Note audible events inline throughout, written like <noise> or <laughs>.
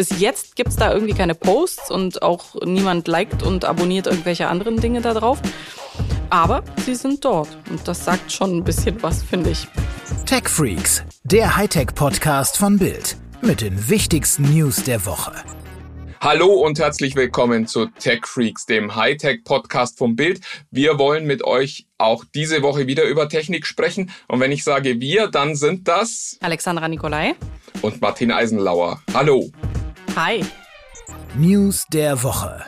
Bis jetzt gibt's da irgendwie keine Posts und auch niemand liked und abonniert irgendwelche anderen Dinge da drauf. Aber sie sind dort und das sagt schon ein bisschen was, finde ich. Tech Freaks, der Hightech-Podcast von Bild mit den wichtigsten News der Woche. Hallo und herzlich willkommen zu Tech Freaks, dem Hightech-Podcast vom Bild. Wir wollen mit euch auch diese Woche wieder über Technik sprechen. Und wenn ich sage wir, dann sind das Alexandra Nikolai und Martin Eisenlauer. Hallo. Hi. News der Woche.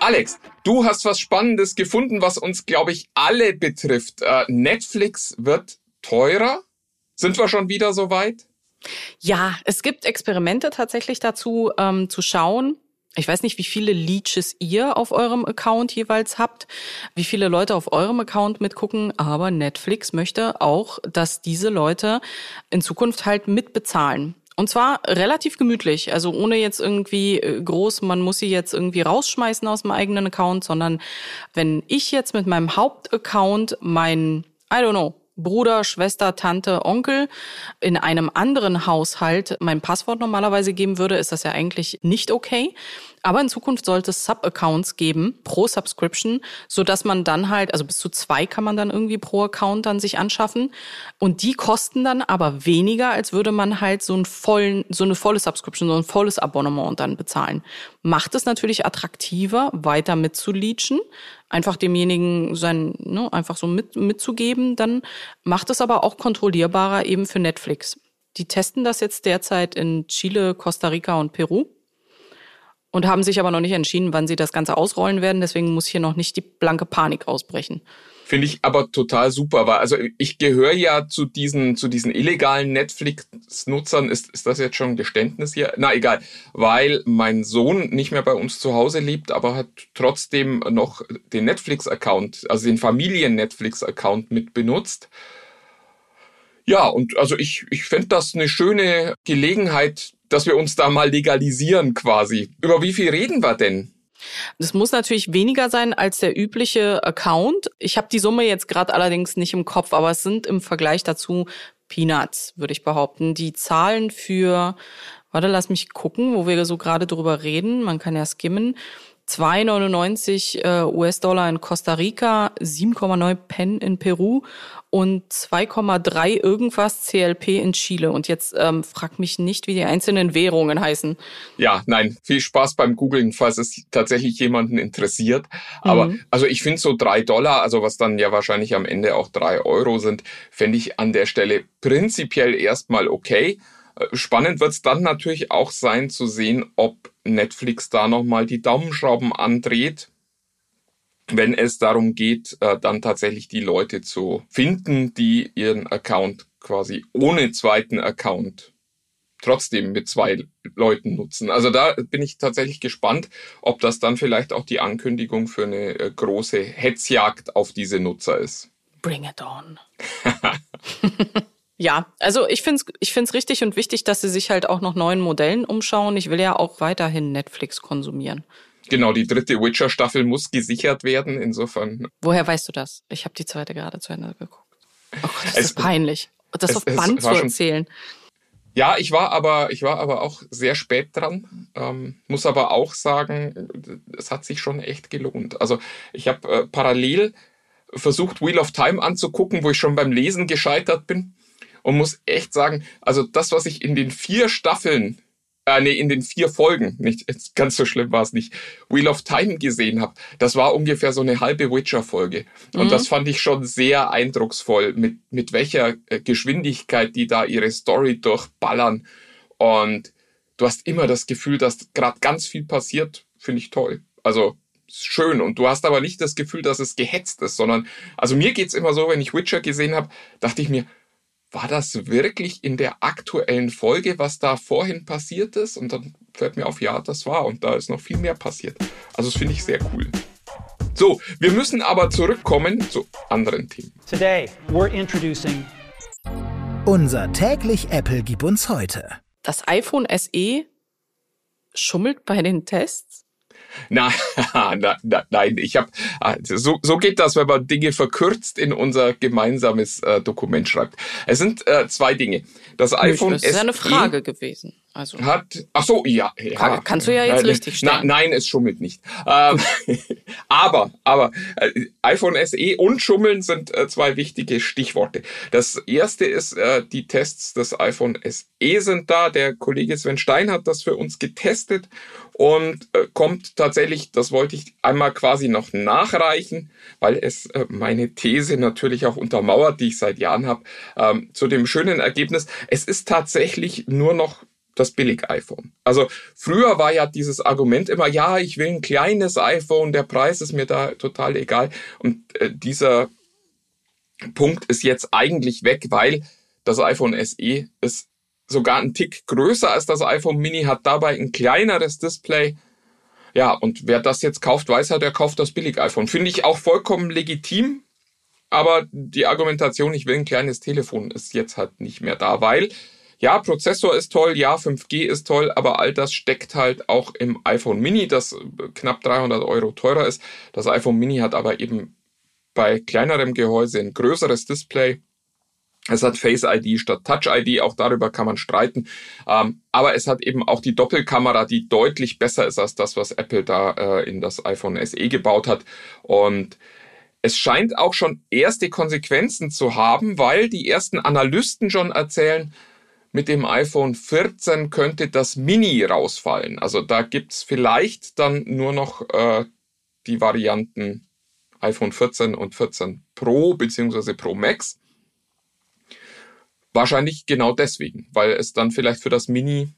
Alex, du hast was Spannendes gefunden, was uns, glaube ich, alle betrifft. Äh, Netflix wird teurer. Sind wir schon wieder so weit? Ja, es gibt Experimente tatsächlich dazu, ähm, zu schauen, ich weiß nicht, wie viele Leeches ihr auf eurem Account jeweils habt, wie viele Leute auf eurem Account mitgucken, aber Netflix möchte auch, dass diese Leute in Zukunft halt mitbezahlen. Und zwar relativ gemütlich, also ohne jetzt irgendwie äh, groß, man muss sie jetzt irgendwie rausschmeißen aus dem eigenen Account, sondern wenn ich jetzt mit meinem Hauptaccount mein, I don't know, Bruder, Schwester, Tante, Onkel in einem anderen Haushalt mein Passwort normalerweise geben würde, ist das ja eigentlich nicht okay. Aber in Zukunft sollte es Sub-Accounts geben pro Subscription, so dass man dann halt, also bis zu zwei kann man dann irgendwie pro Account dann sich anschaffen. Und die kosten dann aber weniger, als würde man halt so einen vollen, so eine volle Subscription, so ein volles Abonnement dann bezahlen. Macht es natürlich attraktiver, weiter mitzuleachen, einfach demjenigen sein, ne, einfach so mit, mitzugeben, dann macht es aber auch kontrollierbarer eben für Netflix. Die testen das jetzt derzeit in Chile, Costa Rica und Peru und haben sich aber noch nicht entschieden, wann sie das Ganze ausrollen werden. Deswegen muss hier noch nicht die blanke Panik ausbrechen. Finde ich aber total super, weil also ich gehöre ja zu diesen zu diesen illegalen Netflix-Nutzern. Ist, ist das jetzt schon ein Geständnis hier? Na egal, weil mein Sohn nicht mehr bei uns zu Hause lebt, aber hat trotzdem noch den Netflix-Account, also den Familien-Netflix-Account mit benutzt. Ja, und also ich, ich fände das eine schöne Gelegenheit, dass wir uns da mal legalisieren quasi. Über wie viel reden wir denn? Das muss natürlich weniger sein als der übliche Account. Ich habe die Summe jetzt gerade allerdings nicht im Kopf, aber es sind im Vergleich dazu Peanuts, würde ich behaupten. Die Zahlen für, warte, lass mich gucken, wo wir so gerade drüber reden. Man kann ja skimmen. 2,99 äh, US-Dollar in Costa Rica, 7,9 Pen in Peru und 2,3 irgendwas CLP in Chile. Und jetzt ähm, frag mich nicht, wie die einzelnen Währungen heißen. Ja, nein, viel Spaß beim Googlen, falls es tatsächlich jemanden interessiert. Aber mhm. also ich finde so drei Dollar, also was dann ja wahrscheinlich am Ende auch drei Euro sind, fände ich an der Stelle prinzipiell erstmal okay. Äh, spannend wird es dann natürlich auch sein zu sehen, ob Netflix da nochmal die Daumenschrauben andreht, wenn es darum geht, äh, dann tatsächlich die Leute zu finden, die ihren Account quasi ohne zweiten Account trotzdem mit zwei Leuten nutzen. Also da bin ich tatsächlich gespannt, ob das dann vielleicht auch die Ankündigung für eine äh, große Hetzjagd auf diese Nutzer ist. Bring it on. <laughs> Ja, also ich finde es ich find's richtig und wichtig, dass sie sich halt auch noch neuen Modellen umschauen. Ich will ja auch weiterhin Netflix konsumieren. Genau, die dritte Witcher-Staffel muss gesichert werden, insofern. Woher weißt du das? Ich habe die zweite gerade zu Ende geguckt. Oh Gott, das es, ist peinlich. Das es, auf Band zu erzählen. Ja, ich war aber, ich war aber auch sehr spät dran. Ähm, muss aber auch sagen, es hat sich schon echt gelohnt. Also ich habe äh, parallel versucht, Wheel of Time anzugucken, wo ich schon beim Lesen gescheitert bin und muss echt sagen, also das, was ich in den vier Staffeln, äh, nee, in den vier Folgen, nicht ganz so schlimm war es nicht, Wheel of Time gesehen habe, das war ungefähr so eine halbe Witcher-Folge. Und mhm. das fand ich schon sehr eindrucksvoll, mit, mit welcher äh, Geschwindigkeit die da ihre Story durchballern. Und du hast immer das Gefühl, dass gerade ganz viel passiert, finde ich toll. Also schön und du hast aber nicht das Gefühl, dass es gehetzt ist, sondern also mir geht's immer so, wenn ich Witcher gesehen habe, dachte ich mir, war das wirklich in der aktuellen Folge, was da vorhin passiert ist? Und dann fällt mir auf, ja, das war. Und da ist noch viel mehr passiert. Also das finde ich sehr cool. So, wir müssen aber zurückkommen zu anderen Themen. Today we're introducing unser täglich Apple gibt uns heute. Das iPhone SE schummelt bei den Tests? <laughs> Na, na, nein, ich habe ah, so, so geht das, wenn man Dinge verkürzt in unser gemeinsames äh, Dokument schreibt. Es sind äh, zwei Dinge. Das iPhone. Das ist ja eine Frage gewesen. Also hat, ach so, ja, ja. Kann, kannst du ja jetzt Äh, richtig stellen. Na, nein, es schummelt nicht. Ähm, <laughs> aber, aber äh, iPhone SE und Schummeln sind äh, zwei wichtige Stichworte. Das erste ist, äh, die Tests des iPhone SE sind da. Der Kollege Sven Stein hat das für uns getestet und äh, kommt tatsächlich, das wollte ich einmal quasi noch nachreichen, weil es äh, meine These natürlich auch untermauert, die ich seit Jahren habe, ähm, zu dem schönen Ergebnis. Es ist tatsächlich nur noch das Billig-iPhone. Also früher war ja dieses Argument immer, ja, ich will ein kleines iPhone, der Preis ist mir da total egal. Und äh, dieser Punkt ist jetzt eigentlich weg, weil das iPhone SE ist sogar ein Tick größer als das iPhone Mini, hat dabei ein kleineres Display. Ja, und wer das jetzt kauft, weiß halt, er kauft das Billig-iPhone. Finde ich auch vollkommen legitim. Aber die Argumentation, ich will ein kleines Telefon, ist jetzt halt nicht mehr da, weil ja, Prozessor ist toll, ja, 5G ist toll, aber all das steckt halt auch im iPhone Mini, das knapp 300 Euro teurer ist. Das iPhone Mini hat aber eben bei kleinerem Gehäuse ein größeres Display. Es hat Face ID statt Touch ID, auch darüber kann man streiten. Ähm, aber es hat eben auch die Doppelkamera, die deutlich besser ist als das, was Apple da äh, in das iPhone SE gebaut hat. Und es scheint auch schon erste Konsequenzen zu haben, weil die ersten Analysten schon erzählen, mit dem iPhone 14 könnte das Mini rausfallen. Also da gibt's vielleicht dann nur noch äh, die Varianten iPhone 14 und 14 Pro beziehungsweise Pro Max. Wahrscheinlich genau deswegen, weil es dann vielleicht für das Mini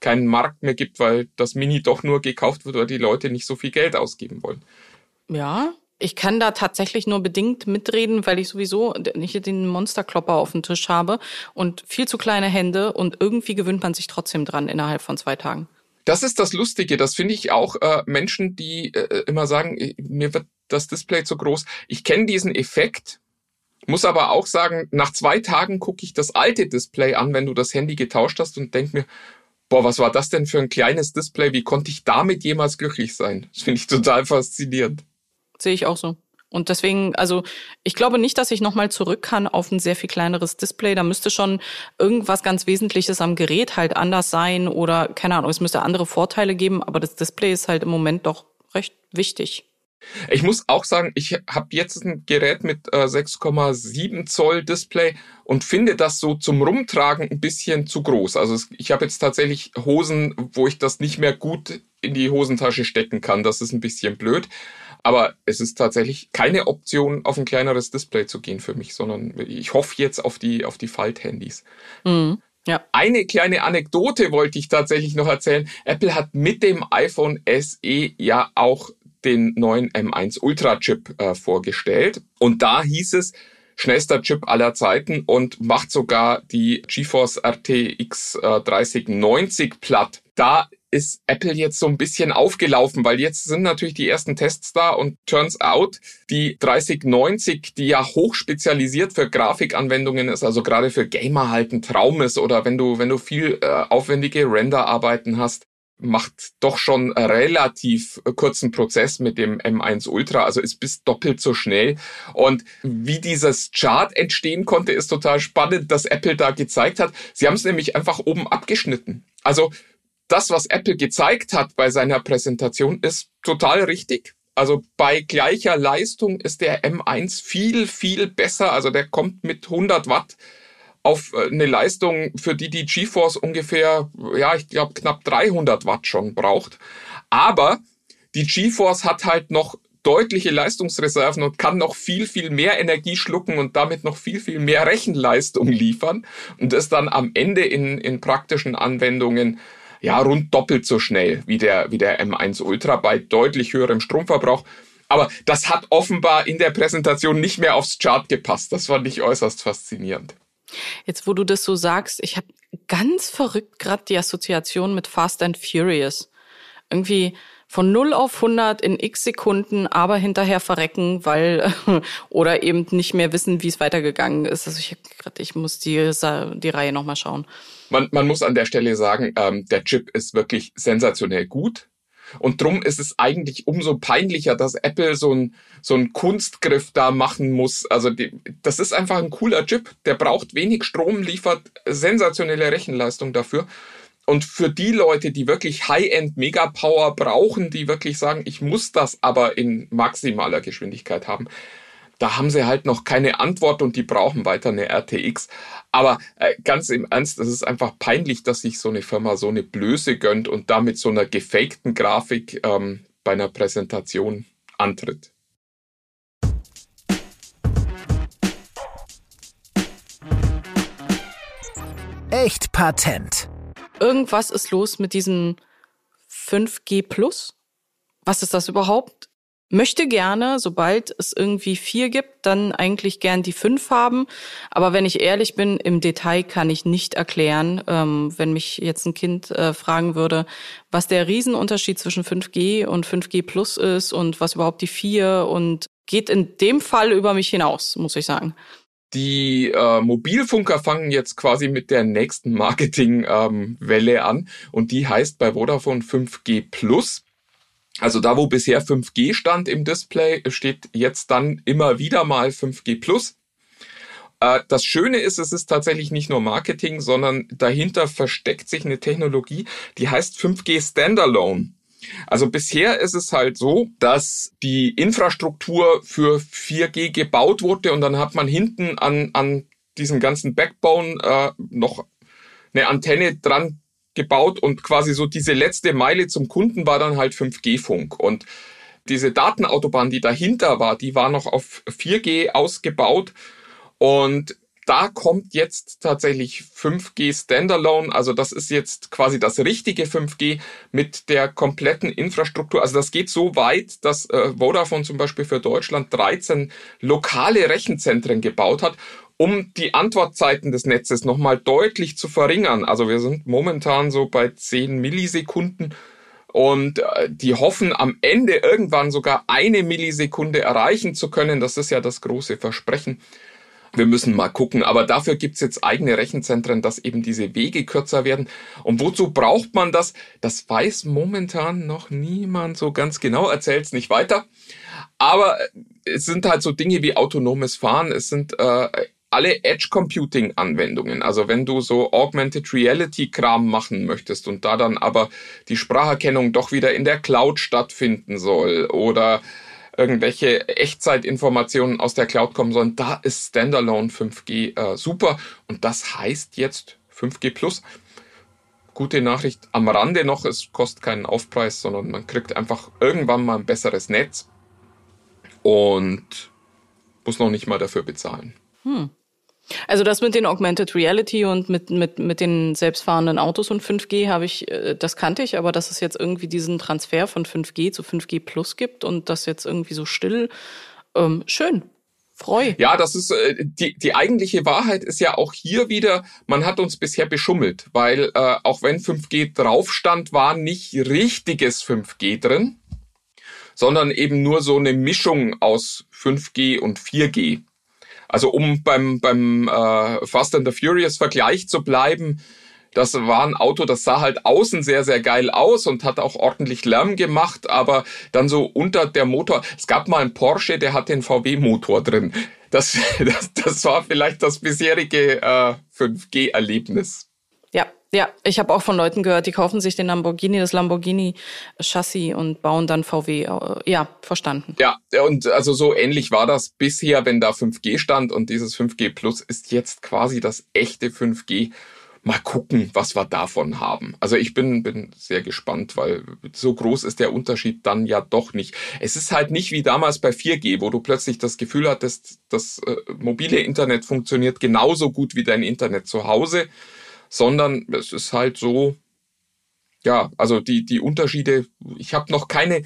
keinen Markt mehr gibt, weil das Mini doch nur gekauft wird, weil die Leute nicht so viel Geld ausgeben wollen. Ja, ich kann da tatsächlich nur bedingt mitreden, weil ich sowieso nicht den Monsterklopper auf dem Tisch habe und viel zu kleine Hände und irgendwie gewöhnt man sich trotzdem dran innerhalb von zwei Tagen. Das ist das Lustige. Das finde ich auch äh, Menschen, die äh, immer sagen, äh, mir wird das Display zu groß. Ich kenne diesen Effekt, muss aber auch sagen, nach zwei Tagen gucke ich das alte Display an, wenn du das Handy getauscht hast und denke mir, boah, was war das denn für ein kleines Display? Wie konnte ich damit jemals glücklich sein? Das finde ich total faszinierend. Sehe ich auch so. Und deswegen, also ich glaube nicht, dass ich nochmal zurück kann auf ein sehr viel kleineres Display. Da müsste schon irgendwas ganz Wesentliches am Gerät halt anders sein oder keine Ahnung, es müsste andere Vorteile geben, aber das Display ist halt im Moment doch recht wichtig. Ich muss auch sagen, ich habe jetzt ein Gerät mit äh, 6,7 Zoll Display und finde das so zum Rumtragen ein bisschen zu groß. Also es, ich habe jetzt tatsächlich Hosen, wo ich das nicht mehr gut in die Hosentasche stecken kann. Das ist ein bisschen blöd. Aber es ist tatsächlich keine Option, auf ein kleineres Display zu gehen für mich, sondern ich hoffe jetzt auf die, auf die Falthandys. Mhm. Ja. Eine kleine Anekdote wollte ich tatsächlich noch erzählen. Apple hat mit dem iPhone SE ja auch den neuen M1 Ultra Chip äh, vorgestellt. Und da hieß es, schnellster Chip aller Zeiten und macht sogar die GeForce RTX äh, 3090 platt. Da ist Apple jetzt so ein bisschen aufgelaufen, weil jetzt sind natürlich die ersten Tests da und turns out, die 3090, die ja hoch spezialisiert für Grafikanwendungen ist, also gerade für Gamer halt ein Traum ist oder wenn du, wenn du viel äh, aufwendige Renderarbeiten hast, macht doch schon relativ kurzen Prozess mit dem M1 Ultra, also ist bis doppelt so schnell. Und wie dieses Chart entstehen konnte, ist total spannend, dass Apple da gezeigt hat. Sie haben es nämlich einfach oben abgeschnitten. Also das, was Apple gezeigt hat bei seiner Präsentation, ist total richtig. Also bei gleicher Leistung ist der M1 viel, viel besser. Also der kommt mit 100 Watt auf äh, eine Leistung, für die die GeForce ungefähr, ja, ich glaube knapp 300 Watt schon braucht. Aber die GeForce hat halt noch deutliche Leistungsreserven und kann noch viel, viel mehr Energie schlucken und damit noch viel, viel mehr Rechenleistung liefern und ist dann am Ende in, in praktischen Anwendungen ja rund doppelt so schnell wie der, wie der M1 Ultra bei deutlich höherem Stromverbrauch. Aber das hat offenbar in der Präsentation nicht mehr aufs Chart gepasst. Das fand ich äußerst faszinierend. Jetzt, wo du das so sagst, ich habe ganz verrückt gerade die Assoziation mit Fast and Furious. Irgendwie von 0 auf 100 in x Sekunden, aber hinterher verrecken, weil <laughs> oder eben nicht mehr wissen, wie es weitergegangen ist. Also ich grad, ich muss die die Reihe noch mal schauen. Man, man muss an der Stelle sagen, ähm, der Chip ist wirklich sensationell gut. Und drum ist es eigentlich umso peinlicher, dass Apple so ein so ein Kunstgriff da machen muss. Also die, das ist einfach ein cooler Chip. Der braucht wenig Strom, liefert sensationelle Rechenleistung dafür. und für die Leute, die wirklich High-End Megapower brauchen, die wirklich sagen, ich muss das aber in maximaler Geschwindigkeit haben, da haben sie halt noch keine Antwort und die brauchen weiter eine RTX. Aber äh, ganz im Ernst, es ist einfach peinlich, dass sich so eine Firma so eine Blöße gönnt und damit so einer gefakten Grafik ähm, bei einer Präsentation antritt. Echt Patent. Irgendwas ist los mit diesem 5G Plus. Was ist das überhaupt? Möchte gerne, sobald es irgendwie vier gibt, dann eigentlich gern die fünf haben. Aber wenn ich ehrlich bin, im Detail kann ich nicht erklären, ähm, wenn mich jetzt ein Kind äh, fragen würde, was der Riesenunterschied zwischen 5G und 5G Plus ist und was überhaupt die vier und geht in dem Fall über mich hinaus, muss ich sagen. Die äh, Mobilfunker fangen jetzt quasi mit der nächsten Marketingwelle ähm, an und die heißt bei Vodafone 5G Plus. Also da, wo bisher 5G stand im Display, steht jetzt dann immer wieder mal 5G Plus. Äh, das Schöne ist, es ist tatsächlich nicht nur Marketing, sondern dahinter versteckt sich eine Technologie, die heißt 5G Standalone. Also bisher ist es halt so, dass die Infrastruktur für 4G gebaut wurde und dann hat man hinten an, an diesem ganzen Backbone äh, noch eine Antenne dran gebaut und quasi so diese letzte Meile zum Kunden war dann halt 5G-Funk. Und diese Datenautobahn, die dahinter war, die war noch auf 4G ausgebaut und da kommt jetzt tatsächlich 5G Standalone. Also das ist jetzt quasi das richtige 5G mit der kompletten Infrastruktur. Also das geht so weit, dass äh, Vodafone zum Beispiel für Deutschland 13 lokale Rechenzentren gebaut hat, um die Antwortzeiten des Netzes nochmal deutlich zu verringern. Also wir sind momentan so bei 10 Millisekunden. Und äh, die hoffen am Ende irgendwann sogar eine Millisekunde erreichen zu können. Das ist ja das große Versprechen. Wir müssen mal gucken. Aber dafür gibt's jetzt eigene Rechenzentren, dass eben diese Wege kürzer werden. Und wozu braucht man das? Das weiß momentan noch niemand so ganz genau. Erzählt's nicht weiter. Aber äh, es sind halt so Dinge wie autonomes Fahren. Es sind äh, alle Edge Computing Anwendungen. Also wenn du so Augmented Reality Kram machen möchtest und da dann aber die Spracherkennung doch wieder in der Cloud stattfinden soll oder irgendwelche Echtzeitinformationen aus der Cloud kommen sollen, da ist Standalone 5G äh, super und das heißt jetzt 5G Plus. Gute Nachricht am Rande noch, es kostet keinen Aufpreis, sondern man kriegt einfach irgendwann mal ein besseres Netz und muss noch nicht mal dafür bezahlen. Hm. Also das mit den Augmented Reality und mit, mit, mit den selbstfahrenden Autos und 5G habe ich, äh, das kannte ich, aber dass es jetzt irgendwie diesen Transfer von 5G zu 5G Plus gibt und das jetzt irgendwie so still, ähm, schön. Freu. Ja, das ist äh, die, die eigentliche Wahrheit ist ja auch hier wieder, man hat uns bisher beschummelt, weil äh, auch wenn 5G drauf stand, war nicht richtiges 5G drin, sondern eben nur so eine Mischung aus 5G und 4G. Also um beim, beim äh, Fast and the Furious Vergleich zu bleiben, das war ein Auto, das sah halt außen sehr, sehr geil aus und hat auch ordentlich Lärm gemacht, aber dann so unter der Motor, es gab mal einen Porsche, der hat den VW-Motor drin. Das, <laughs> das, das war vielleicht das bisherige äh, 5G-Erlebnis. Ja, ich habe auch von Leuten gehört, die kaufen sich den Lamborghini, das Lamborghini-Chassis und bauen dann VW. Äh, ja, verstanden. Ja, und also so ähnlich war das bisher, wenn da 5G stand und dieses 5G Plus ist jetzt quasi das echte 5G. Mal gucken, was wir davon haben. Also ich bin, bin sehr gespannt, weil so groß ist der Unterschied dann ja doch nicht. Es ist halt nicht wie damals bei 4G, wo du plötzlich das Gefühl hattest, das äh, mobile Internet funktioniert genauso gut wie dein Internet zu Hause sondern es ist halt so, ja, also die, die Unterschiede, ich habe noch keine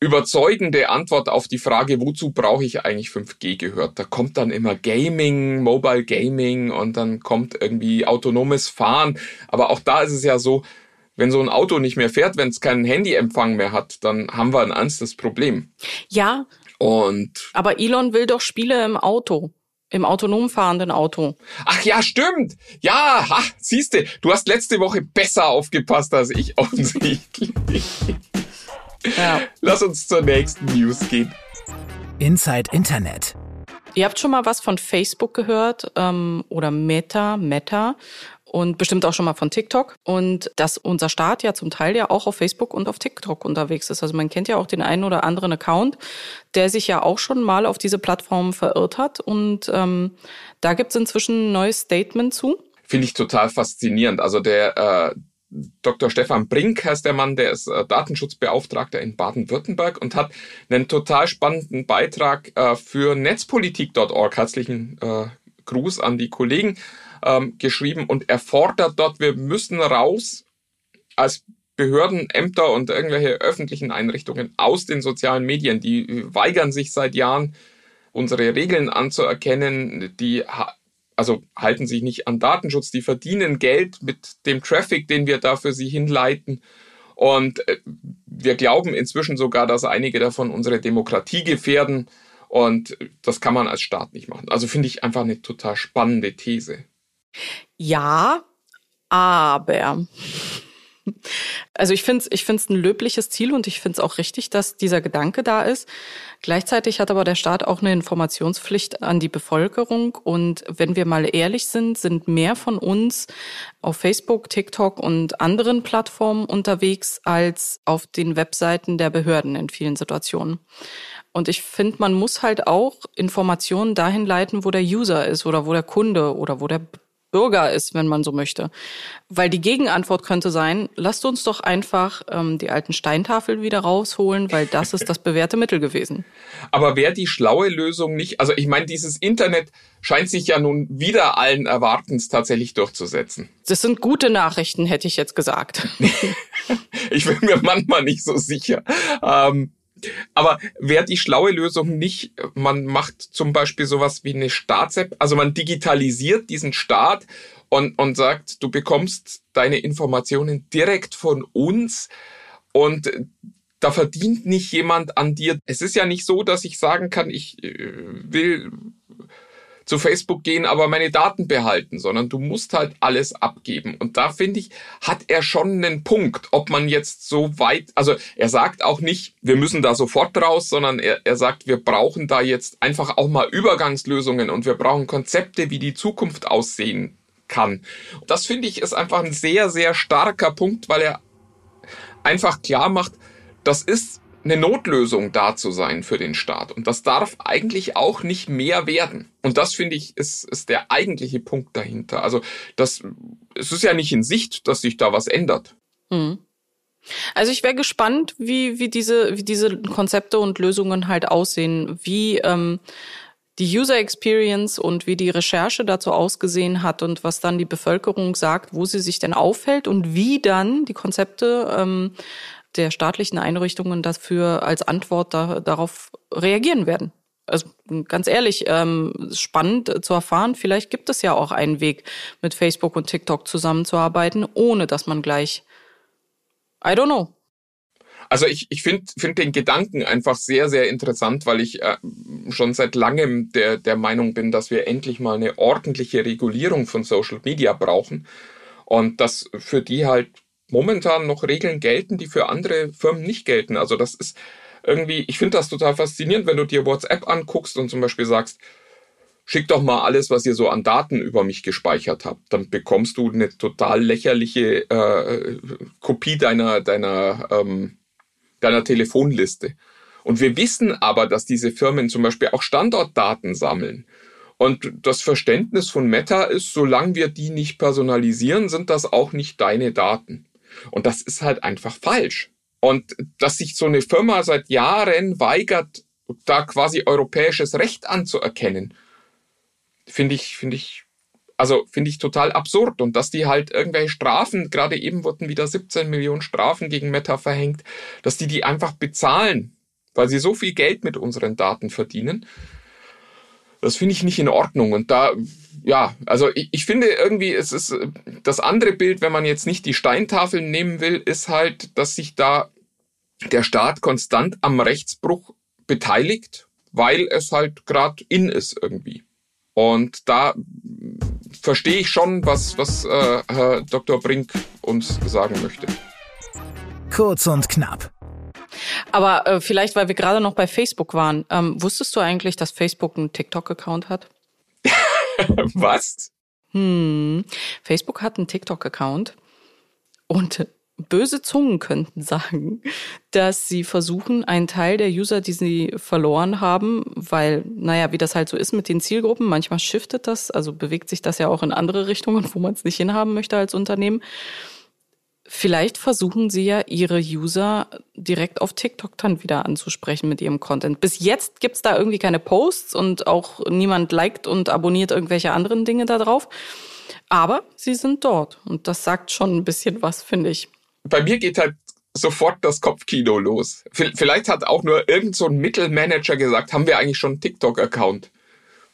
überzeugende Antwort auf die Frage, wozu brauche ich eigentlich 5G gehört. Da kommt dann immer Gaming, Mobile Gaming und dann kommt irgendwie autonomes Fahren. Aber auch da ist es ja so, wenn so ein Auto nicht mehr fährt, wenn es keinen Handyempfang mehr hat, dann haben wir ein ernstes Problem. Ja. Und. Aber Elon will doch Spiele im Auto. Im autonom fahrenden Auto. Ach ja, stimmt. Ja, ha, siehste, du hast letzte Woche besser aufgepasst als ich <laughs> offensichtlich. Ja. Lass uns zur nächsten News gehen. Inside Internet. Ihr habt schon mal was von Facebook gehört ähm, oder Meta, Meta. Und bestimmt auch schon mal von TikTok. Und dass unser Staat ja zum Teil ja auch auf Facebook und auf TikTok unterwegs ist. Also man kennt ja auch den einen oder anderen Account, der sich ja auch schon mal auf diese Plattform verirrt hat. Und ähm, da gibt es inzwischen ein neues Statement zu. Finde ich total faszinierend. Also der äh, Dr. Stefan Brink heißt der Mann, der ist äh, Datenschutzbeauftragter in Baden-Württemberg und hat einen total spannenden Beitrag äh, für netzpolitik.org. Herzlichen äh, Gruß an die Kollegen ähm, geschrieben und er fordert dort, wir müssen raus als Behörden, Ämter und irgendwelche öffentlichen Einrichtungen aus den sozialen Medien. Die weigern sich seit Jahren, unsere Regeln anzuerkennen. Die also halten sich nicht an Datenschutz. Die verdienen Geld mit dem Traffic, den wir da für sie hinleiten. Und äh, wir glauben inzwischen sogar, dass einige davon unsere Demokratie gefährden. Und das kann man als Staat nicht machen. Also finde ich einfach eine total spannende These. Ja, aber also ich finde es ich find's ein löbliches Ziel und ich finde es auch richtig, dass dieser Gedanke da ist. Gleichzeitig hat aber der Staat auch eine Informationspflicht an die Bevölkerung. Und wenn wir mal ehrlich sind, sind mehr von uns auf Facebook, TikTok und anderen Plattformen unterwegs als auf den Webseiten der Behörden in vielen Situationen. Und ich finde, man muss halt auch Informationen dahin leiten, wo der User ist oder wo der Kunde oder wo der Bürger ist, wenn man so möchte. Weil die Gegenantwort könnte sein, lasst uns doch einfach ähm, die alten Steintafeln wieder rausholen, weil das ist das bewährte Mittel gewesen. Aber wäre die schlaue Lösung nicht, also ich meine, dieses Internet scheint sich ja nun wieder allen Erwartens tatsächlich durchzusetzen. Das sind gute Nachrichten, hätte ich jetzt gesagt. <laughs> ich bin mir manchmal nicht so sicher. Ähm, aber wäre die schlaue Lösung nicht, man macht zum Beispiel sowas wie eine Staats-App, also man digitalisiert diesen Staat und, und sagt, du bekommst deine Informationen direkt von uns und da verdient nicht jemand an dir. Es ist ja nicht so, dass ich sagen kann, ich äh, will zu Facebook gehen, aber meine Daten behalten, sondern du musst halt alles abgeben. Und da finde ich, hat er schon einen Punkt, ob man jetzt so weit, also er sagt auch nicht, wir müssen da sofort raus, sondern er, er sagt, wir brauchen da jetzt einfach auch mal Übergangslösungen und wir brauchen Konzepte, wie die Zukunft aussehen kann. Das finde ich ist einfach ein sehr, sehr starker Punkt, weil er einfach klar macht, das ist eine Notlösung da zu sein für den Staat. Und das darf eigentlich auch nicht mehr werden. Und das finde ich ist, ist der eigentliche Punkt dahinter. Also das, es ist ja nicht in Sicht, dass sich da was ändert. Mhm. Also ich wäre gespannt, wie, wie, diese, wie diese Konzepte und Lösungen halt aussehen, wie ähm, die User Experience und wie die Recherche dazu ausgesehen hat und was dann die Bevölkerung sagt, wo sie sich denn aufhält und wie dann die Konzepte ähm, der staatlichen Einrichtungen dafür als Antwort da, darauf reagieren werden. Also ganz ehrlich, ähm, spannend zu erfahren, vielleicht gibt es ja auch einen Weg, mit Facebook und TikTok zusammenzuarbeiten, ohne dass man gleich, I don't know. Also ich, ich finde find den Gedanken einfach sehr, sehr interessant, weil ich äh, schon seit langem der, der Meinung bin, dass wir endlich mal eine ordentliche Regulierung von Social Media brauchen und dass für die halt momentan noch Regeln gelten, die für andere Firmen nicht gelten. Also das ist irgendwie, ich finde das total faszinierend, wenn du dir WhatsApp anguckst und zum Beispiel sagst, schick doch mal alles, was ihr so an Daten über mich gespeichert habt. Dann bekommst du eine total lächerliche äh, Kopie deiner, deiner, ähm, deiner Telefonliste. Und wir wissen aber, dass diese Firmen zum Beispiel auch Standortdaten sammeln. Und das Verständnis von Meta ist, solange wir die nicht personalisieren, sind das auch nicht deine Daten. Und das ist halt einfach falsch. Und dass sich so eine Firma seit Jahren weigert, da quasi europäisches Recht anzuerkennen, finde ich, finde ich, also finde ich total absurd. Und dass die halt irgendwelche Strafen, gerade eben wurden wieder 17 Millionen Strafen gegen Meta verhängt, dass die die einfach bezahlen, weil sie so viel Geld mit unseren Daten verdienen. Das finde ich nicht in Ordnung. Und da, ja, also ich, ich finde irgendwie, es ist das andere Bild, wenn man jetzt nicht die Steintafeln nehmen will, ist halt, dass sich da der Staat konstant am Rechtsbruch beteiligt, weil es halt gerade in ist irgendwie. Und da verstehe ich schon, was, was äh, Herr Dr. Brink uns sagen möchte. Kurz und knapp. Aber äh, vielleicht, weil wir gerade noch bei Facebook waren, ähm, wusstest du eigentlich, dass Facebook einen TikTok-Account hat? <laughs> Was? Hm. Facebook hat einen TikTok-Account und böse Zungen könnten sagen, dass sie versuchen, einen Teil der User, die sie verloren haben, weil, naja, wie das halt so ist mit den Zielgruppen, manchmal shiftet das, also bewegt sich das ja auch in andere Richtungen, wo man es nicht hinhaben möchte als Unternehmen. Vielleicht versuchen sie ja, ihre User direkt auf TikTok dann wieder anzusprechen mit ihrem Content. Bis jetzt gibt's da irgendwie keine Posts und auch niemand liked und abonniert irgendwelche anderen Dinge da drauf. Aber sie sind dort und das sagt schon ein bisschen was, finde ich bei mir geht halt sofort das Kopfkino los. Vielleicht hat auch nur irgend so ein Mittelmanager gesagt, haben wir eigentlich schon einen TikTok-Account?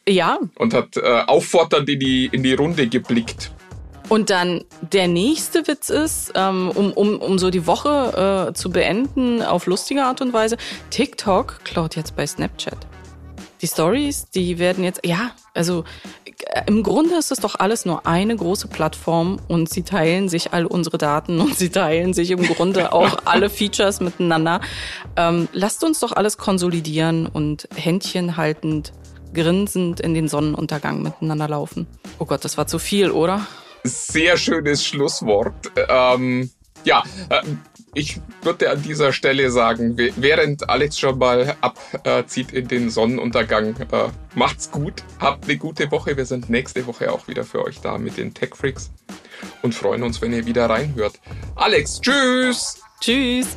Ja. Und hat äh, auffordernd in die, in die Runde geblickt. Und dann der nächste Witz ist, ähm, um, um, um so die Woche äh, zu beenden auf lustige Art und Weise, TikTok klaut jetzt bei Snapchat. Die Stories, die werden jetzt, ja, also im Grunde ist es doch alles nur eine große Plattform und sie teilen sich all unsere Daten und sie teilen sich im Grunde <laughs> auch alle Features miteinander. Ähm, lasst uns doch alles konsolidieren und Händchen haltend, grinsend in den Sonnenuntergang miteinander laufen. Oh Gott, das war zu viel, oder? Sehr schönes Schlusswort. Ähm, ja, äh, ich würde an dieser Stelle sagen, während Alex schon mal abzieht in den Sonnenuntergang, äh, macht's gut, habt eine gute Woche. Wir sind nächste Woche auch wieder für euch da mit den Tech Freaks und freuen uns, wenn ihr wieder reinhört. Alex, tschüss! Tschüss!